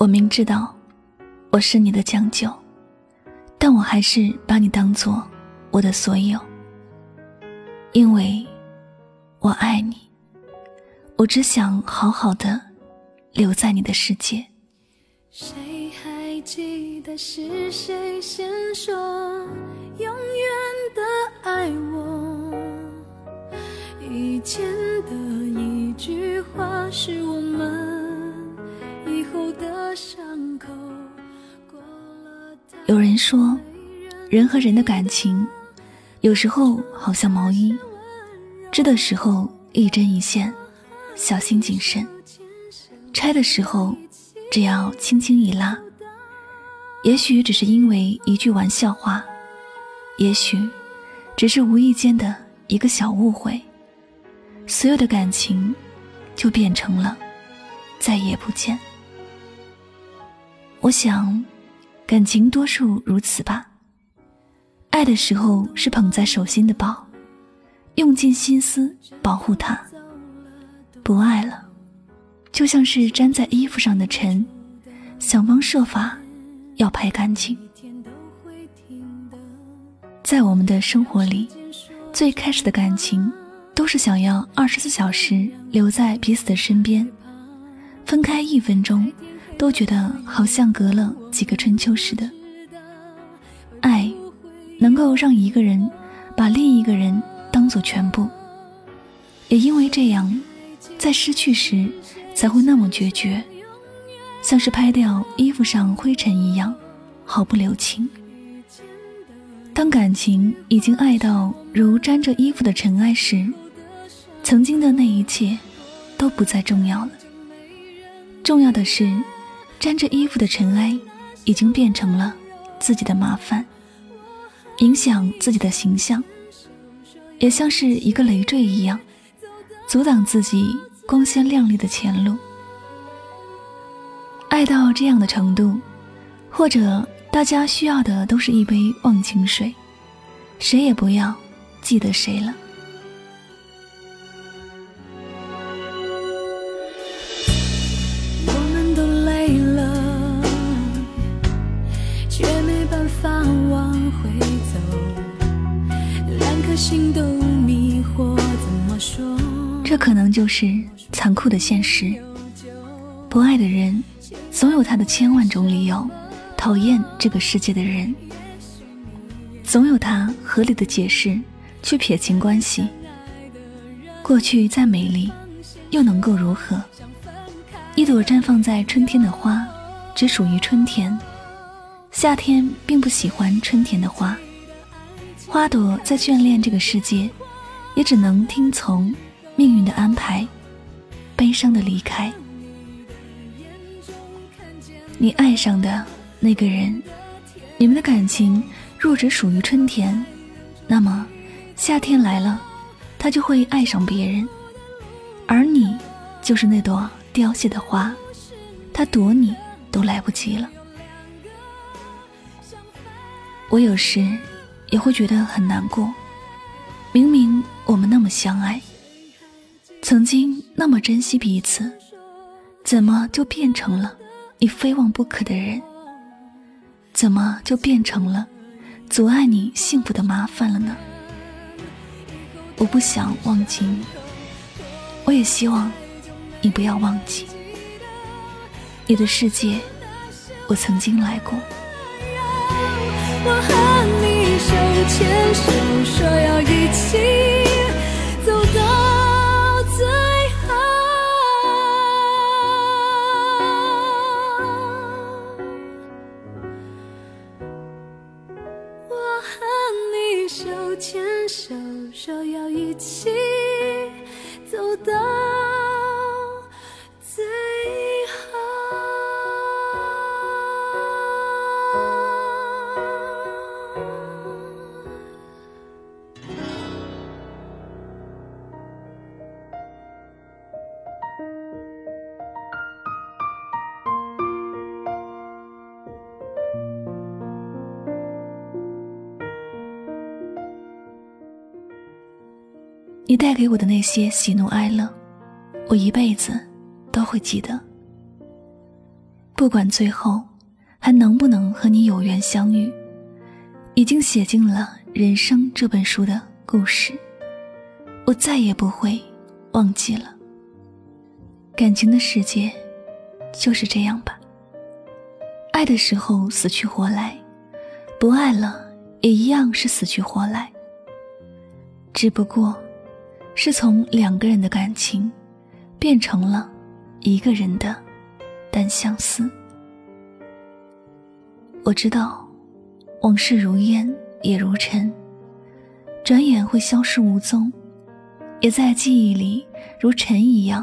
我明知道我是你的将就，但我还是把你当做我的所有，因为我爱你。我只想好好的留在你的世界。谁还记得是谁先说永远的爱我？以前的一句话是我们。有人说，人和人的感情，有时候好像毛衣，织的时候一针一线，小心谨慎；拆的时候，只要轻轻一拉。也许只是因为一句玩笑话，也许只是无意间的一个小误会，所有的感情就变成了再也不见。我想，感情多数如此吧。爱的时候是捧在手心的宝，用尽心思保护它；不爱了，就像是粘在衣服上的尘，想方设法要拍干净。在我们的生活里，最开始的感情都是想要二十四小时留在彼此的身边，分开一分钟。都觉得好像隔了几个春秋似的。爱，能够让一个人把另一个人当做全部，也因为这样，在失去时才会那么决绝，像是拍掉衣服上灰尘一样，毫不留情。当感情已经爱到如沾着衣服的尘埃时，曾经的那一切都不再重要了。重要的是。沾着衣服的尘埃，已经变成了自己的麻烦，影响自己的形象，也像是一个累赘一样，阻挡自己光鲜亮丽的前路。爱到这样的程度，或者大家需要的都是一杯忘情水，谁也不要记得谁了。心都迷惑，怎么说这可能就是残酷的现实。不爱的人，总有他的千万种理由讨厌这个世界的人，总有他合理的解释去撇清关系。过去再美丽，又能够如何？一朵绽放在春天的花，只属于春天。夏天并不喜欢春天的花，花朵在眷恋这个世界，也只能听从。命运的安排，悲伤的离开。你爱上的那个人，你们的感情若只属于春天，那么夏天来了，他就会爱上别人，而你就是那朵凋谢的花，他躲你都来不及了。我有时也会觉得很难过，明明我们那么相爱。曾经那么珍惜彼此，怎么就变成了你非忘不可的人？怎么就变成了阻碍你幸福的麻烦了呢？我不想忘记你，我也希望你不要忘记你的世界，我曾经来过。牵手说。你带给我的那些喜怒哀乐，我一辈子都会记得。不管最后还能不能和你有缘相遇，已经写进了人生这本书的故事，我再也不会忘记了。感情的世界就是这样吧，爱的时候死去活来，不爱了也一样是死去活来，只不过。是从两个人的感情，变成了一个人的单相思。我知道，往事如烟也如尘，转眼会消失无踪，也在记忆里如尘一样，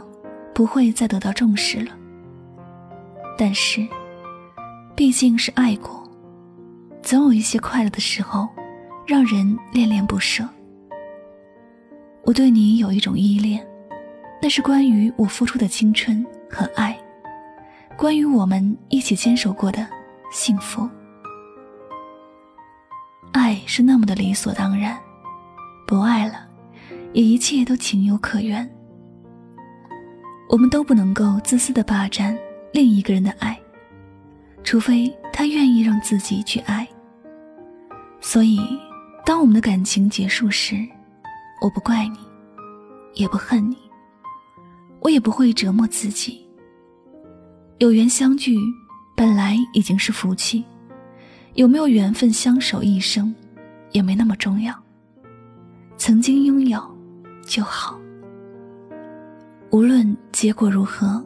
不会再得到重视了。但是，毕竟是爱过，总有一些快乐的时候，让人恋恋不舍。我对你有一种依恋，那是关于我付出的青春和爱，关于我们一起坚守过的幸福。爱是那么的理所当然，不爱了，也一切都情有可原。我们都不能够自私的霸占另一个人的爱，除非他愿意让自己去爱。所以，当我们的感情结束时，我不怪你，也不恨你，我也不会折磨自己。有缘相聚，本来已经是福气，有没有缘分相守一生，也没那么重要。曾经拥有就好。无论结果如何，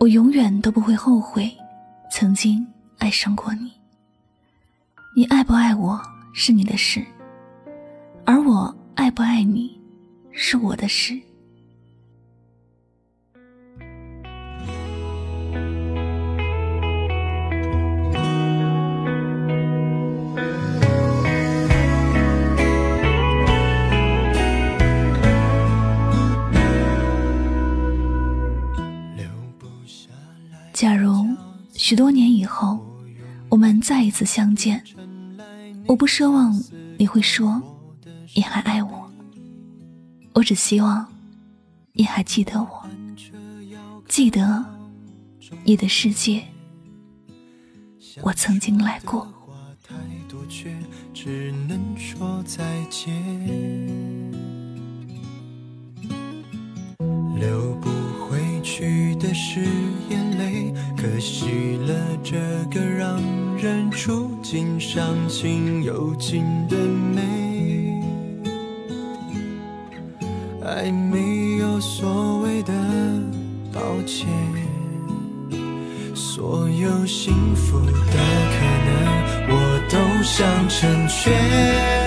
我永远都不会后悔曾经爱上过你。你爱不爱我是你的事，而我。爱不爱你，是我的事。假如许多年以后，我们再一次相见，我不奢望你会说。你还爱我，我只希望你还记得我，记得你的世界，我曾经来过。只能说再见。流不回去的是眼泪，可惜了这个让人触景伤情又尽的还没有所谓的抱歉，所有幸福的可能我都想成全。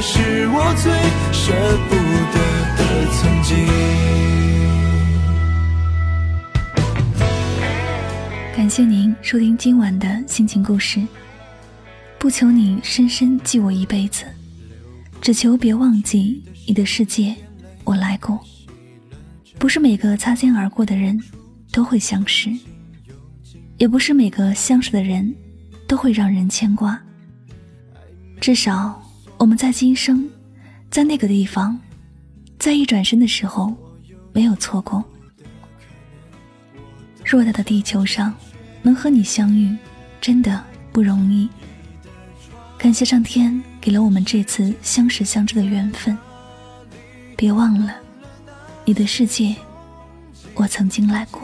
是我最舍不得的曾经。感谢您收听今晚的心情故事，不求你深深记我一辈子，只求别忘记你的世界，我来过。不是每个擦肩而过的人都会相识，也不是每个相识的人都会让人牵挂，至少。我们在今生，在那个地方，在一转身的时候，没有错过。偌大的地球上，能和你相遇，真的不容易。感谢上天给了我们这次相识相知的缘分。别忘了，你的世界，我曾经来过。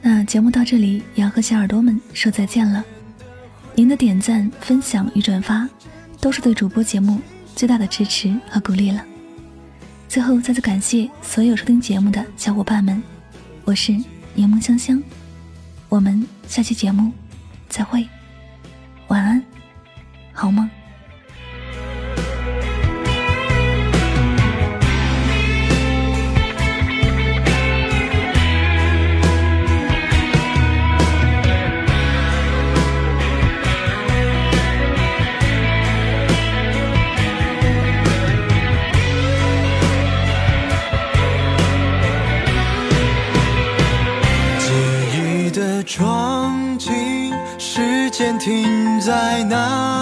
那节目到这里也要和小耳朵们说再见了。您的点赞、分享与转发，都是对主播节目最大的支持和鼓励了。最后再次感谢所有收听节目的小伙伴们，我是柠檬香香，我们下期节目再会，晚安，好梦。闯进时间停在那